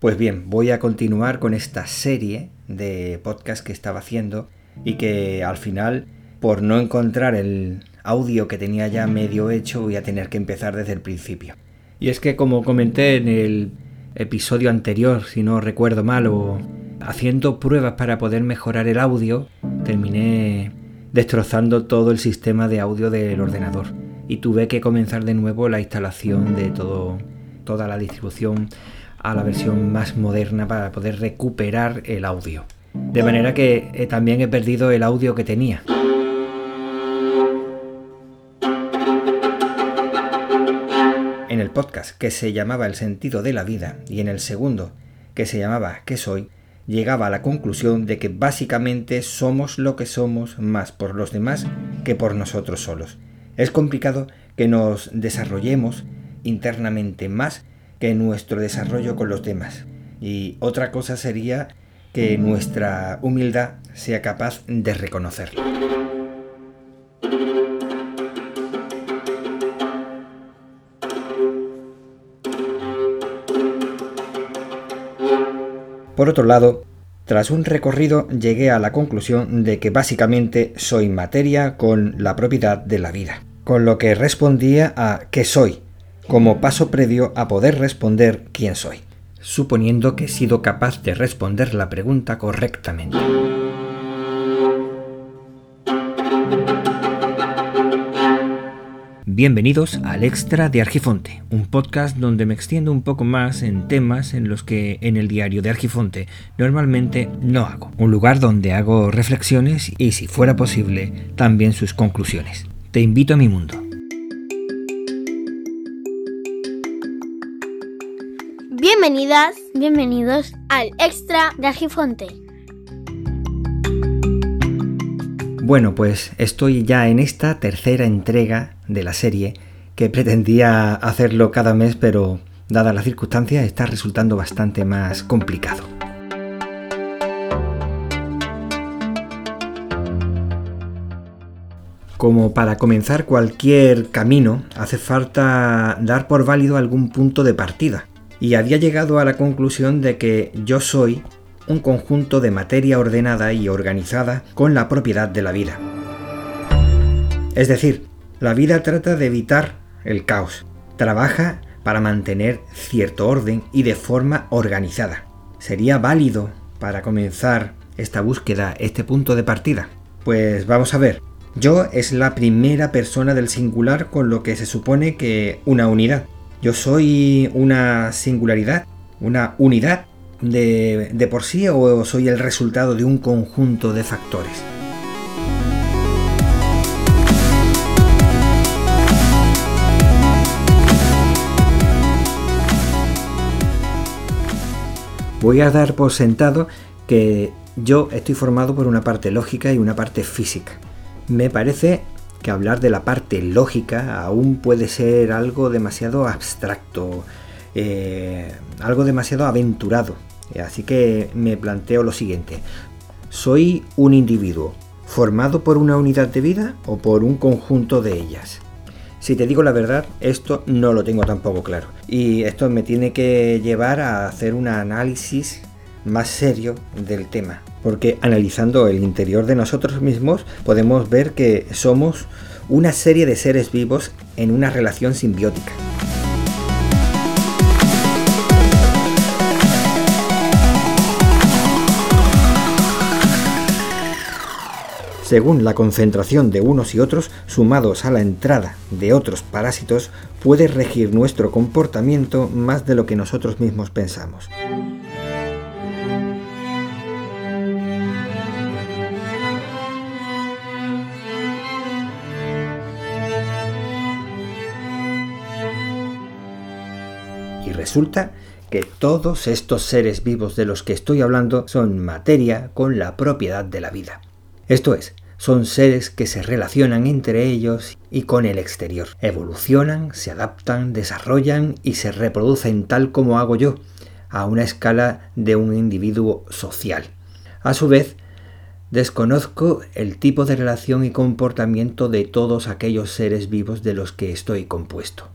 Pues bien, voy a continuar con esta serie de podcast que estaba haciendo y que al final, por no encontrar el audio que tenía ya medio hecho, voy a tener que empezar desde el principio. Y es que como comenté en el episodio anterior, si no recuerdo mal, o haciendo pruebas para poder mejorar el audio, terminé destrozando todo el sistema de audio del ordenador y tuve que comenzar de nuevo la instalación de todo, toda la distribución a la versión más moderna para poder recuperar el audio. De manera que eh, también he perdido el audio que tenía. En el podcast que se llamaba El sentido de la vida y en el segundo que se llamaba ¿Qué soy? llegaba a la conclusión de que básicamente somos lo que somos más por los demás que por nosotros solos. Es complicado que nos desarrollemos internamente más que nuestro desarrollo con los demás. Y otra cosa sería que nuestra humildad sea capaz de reconocerlo. Por otro lado, tras un recorrido llegué a la conclusión de que básicamente soy materia con la propiedad de la vida, con lo que respondía a ¿qué soy? Como paso previo a poder responder quién soy, suponiendo que he sido capaz de responder la pregunta correctamente. Bienvenidos al Extra de Argifonte, un podcast donde me extiendo un poco más en temas en los que en el diario de Argifonte normalmente no hago. Un lugar donde hago reflexiones y, si fuera posible, también sus conclusiones. Te invito a mi mundo. Bienvenidos al Extra de Argifonte. Bueno, pues estoy ya en esta tercera entrega de la serie que pretendía hacerlo cada mes, pero dadas las circunstancias está resultando bastante más complicado. Como para comenzar cualquier camino, hace falta dar por válido algún punto de partida. Y había llegado a la conclusión de que yo soy un conjunto de materia ordenada y organizada con la propiedad de la vida. Es decir, la vida trata de evitar el caos, trabaja para mantener cierto orden y de forma organizada. ¿Sería válido para comenzar esta búsqueda, este punto de partida? Pues vamos a ver. Yo es la primera persona del singular con lo que se supone que una unidad. Yo soy una singularidad, una unidad de, por sí o soy el resultado de un conjunto de factores? Voy a dar por sentado que yo estoy formado por una parte lógica y una parte física. Me parece que hablar de la parte lógica aún puede ser algo demasiado abstracto, eh, algo demasiado aventurado. Así que me planteo lo siguiente. ¿Soy un individuo formado por una unidad de vida o por un conjunto de ellas? Si te digo la verdad, esto no lo tengo tampoco claro. Y esto me tiene que llevar a hacer un análisis más serio del tema. Porque analizando el interior de nosotros mismos podemos ver que somos una serie de seres vivos en una relación simbiótica. según la concentración de unos y otros sumados a la entrada de otros parásitos, puede regir nuestro comportamiento más de lo que nosotros mismos pensamos. Y resulta que todos estos seres vivos de los que estoy hablando son materia con la propiedad de la vida. Esto es, son seres que se relacionan entre ellos y con el exterior. Evolucionan, se adaptan, desarrollan y se reproducen tal como hago yo, a una escala de un individuo social. A su vez, desconozco el tipo de relación y comportamiento de todos aquellos seres vivos de los que estoy compuesto.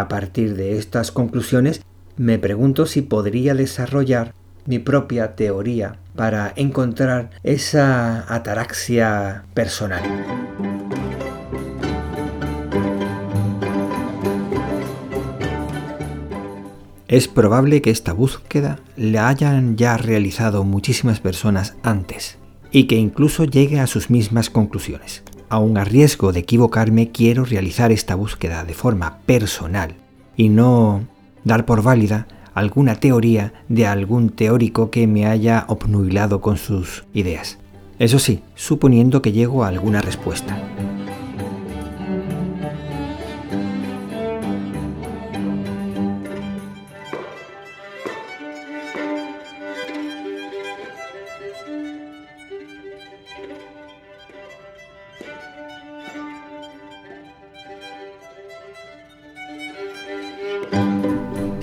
A partir de estas conclusiones, me pregunto si podría desarrollar mi propia teoría para encontrar esa ataraxia personal. Es probable que esta búsqueda la hayan ya realizado muchísimas personas antes y que incluso llegue a sus mismas conclusiones. Aun a riesgo de equivocarme, quiero realizar esta búsqueda de forma personal y no dar por válida alguna teoría de algún teórico que me haya obnubilado con sus ideas. Eso sí, suponiendo que llego a alguna respuesta.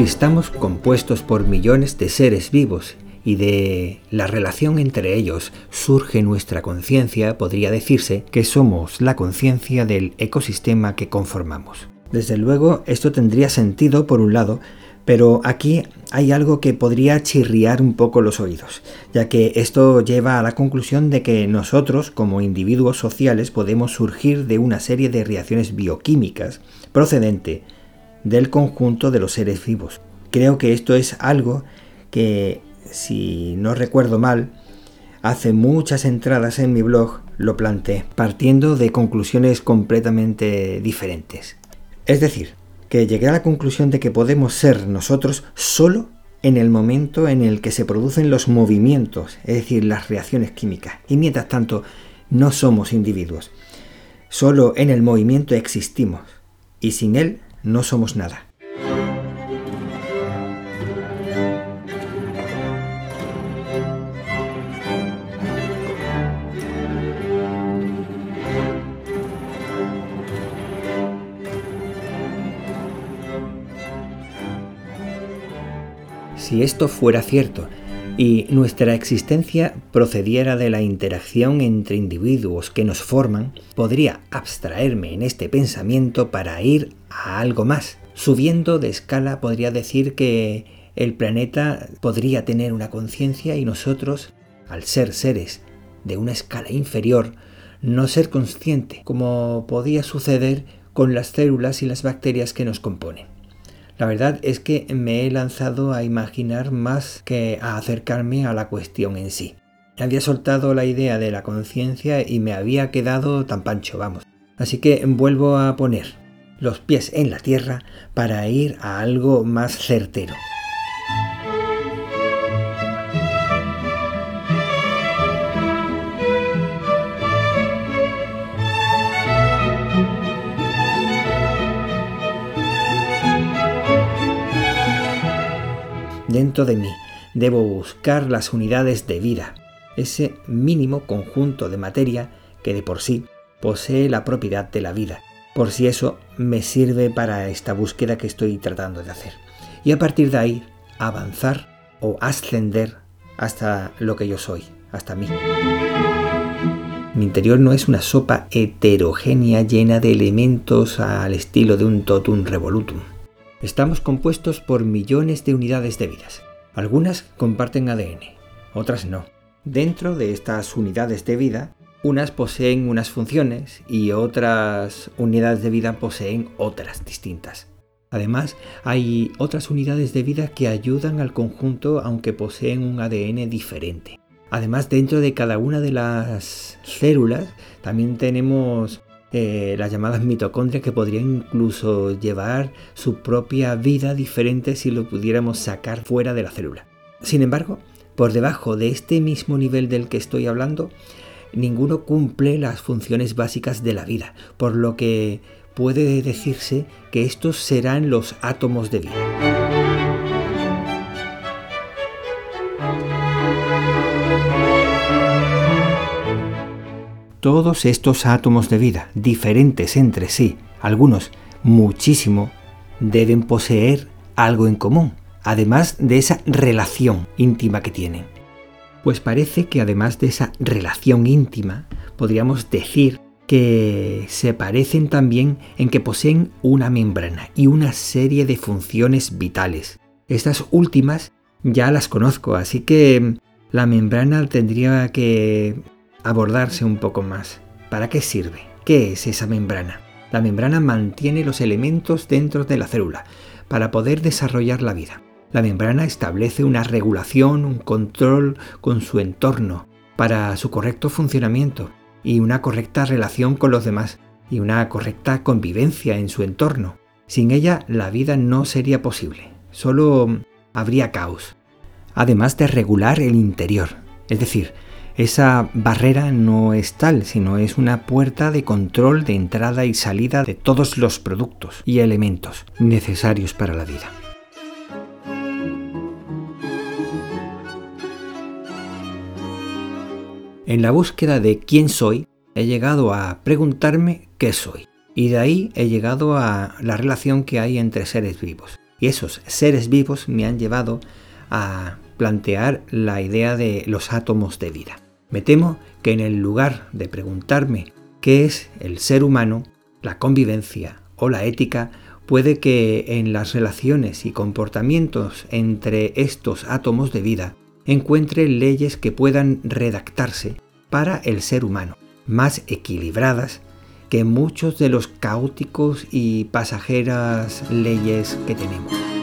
Si estamos compuestos por millones de seres vivos y de la relación entre ellos surge nuestra conciencia, podría decirse que somos la conciencia del ecosistema que conformamos. Desde luego, esto tendría sentido por un lado, pero aquí hay algo que podría chirriar un poco los oídos, ya que esto lleva a la conclusión de que nosotros, como individuos sociales, podemos surgir de una serie de reacciones bioquímicas procedente del conjunto de los seres vivos. Creo que esto es algo que, si no recuerdo mal, hace muchas entradas en mi blog lo planteé, partiendo de conclusiones completamente diferentes. Es decir, que llegué a la conclusión de que podemos ser nosotros solo en el momento en el que se producen los movimientos, es decir, las reacciones químicas, y mientras tanto no somos individuos. Solo en el movimiento existimos, y sin él no somos nada. Si esto fuera cierto y nuestra existencia procediera de la interacción entre individuos que nos forman, podría abstraerme en este pensamiento para ir a algo más. Subiendo de escala podría decir que el planeta podría tener una conciencia y nosotros, al ser seres de una escala inferior, no ser consciente, como podía suceder con las células y las bacterias que nos componen. La verdad es que me he lanzado a imaginar más que a acercarme a la cuestión en sí. Había soltado la idea de la conciencia y me había quedado tan pancho, vamos. Así que vuelvo a poner los pies en la tierra para ir a algo más certero. Dentro de mí debo buscar las unidades de vida, ese mínimo conjunto de materia que de por sí posee la propiedad de la vida por si eso me sirve para esta búsqueda que estoy tratando de hacer. Y a partir de ahí avanzar o ascender hasta lo que yo soy, hasta mí. Mi interior no es una sopa heterogénea llena de elementos al estilo de un totum revolutum. Estamos compuestos por millones de unidades de vidas. Algunas comparten ADN, otras no. Dentro de estas unidades de vida unas poseen unas funciones y otras unidades de vida poseen otras distintas. Además, hay otras unidades de vida que ayudan al conjunto aunque poseen un ADN diferente. Además, dentro de cada una de las células también tenemos eh, las llamadas mitocondrias que podrían incluso llevar su propia vida diferente si lo pudiéramos sacar fuera de la célula. Sin embargo, por debajo de este mismo nivel del que estoy hablando, ninguno cumple las funciones básicas de la vida, por lo que puede decirse que estos serán los átomos de vida. Todos estos átomos de vida, diferentes entre sí, algunos muchísimo, deben poseer algo en común, además de esa relación íntima que tienen. Pues parece que además de esa relación íntima, podríamos decir que se parecen también en que poseen una membrana y una serie de funciones vitales. Estas últimas ya las conozco, así que la membrana tendría que abordarse un poco más. ¿Para qué sirve? ¿Qué es esa membrana? La membrana mantiene los elementos dentro de la célula para poder desarrollar la vida. La membrana establece una regulación, un control con su entorno para su correcto funcionamiento y una correcta relación con los demás y una correcta convivencia en su entorno. Sin ella la vida no sería posible, solo habría caos. Además de regular el interior, es decir, esa barrera no es tal, sino es una puerta de control de entrada y salida de todos los productos y elementos necesarios para la vida. En la búsqueda de quién soy, he llegado a preguntarme qué soy. Y de ahí he llegado a la relación que hay entre seres vivos. Y esos seres vivos me han llevado a plantear la idea de los átomos de vida. Me temo que en el lugar de preguntarme qué es el ser humano, la convivencia o la ética, puede que en las relaciones y comportamientos entre estos átomos de vida encuentre leyes que puedan redactarse para el ser humano, más equilibradas que muchos de los caóticos y pasajeras leyes que tenemos.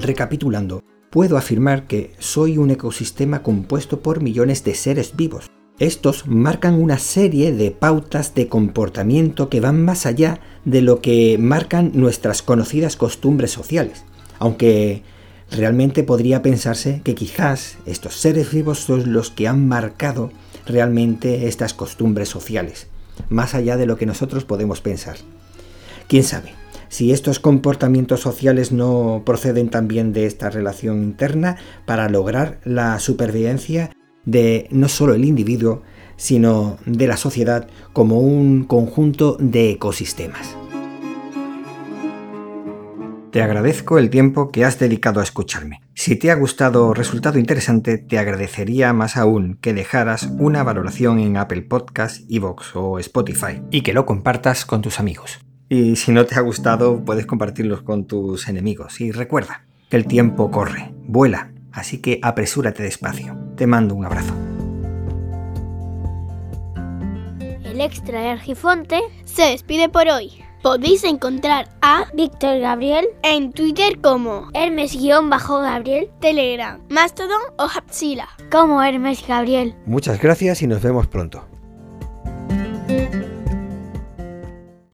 Recapitulando, puedo afirmar que soy un ecosistema compuesto por millones de seres vivos. Estos marcan una serie de pautas de comportamiento que van más allá de lo que marcan nuestras conocidas costumbres sociales, aunque realmente podría pensarse que quizás estos seres vivos son los que han marcado realmente estas costumbres sociales, más allá de lo que nosotros podemos pensar. ¿Quién sabe? Si estos comportamientos sociales no proceden también de esta relación interna para lograr la supervivencia de no solo el individuo, sino de la sociedad como un conjunto de ecosistemas. Te agradezco el tiempo que has dedicado a escucharme. Si te ha gustado o resultado interesante, te agradecería más aún que dejaras una valoración en Apple Podcasts, Evox o Spotify y que lo compartas con tus amigos. Y si no te ha gustado, puedes compartirlos con tus enemigos. Y recuerda que el tiempo corre, vuela, así que apresúrate despacio. Te mando un abrazo. El extra de Argifonte se despide por hoy. Podéis encontrar a Víctor Gabriel en Twitter como Hermes-Gabriel, Telegram, Mastodon o Hapsila como Hermes Gabriel. Muchas gracias y nos vemos pronto.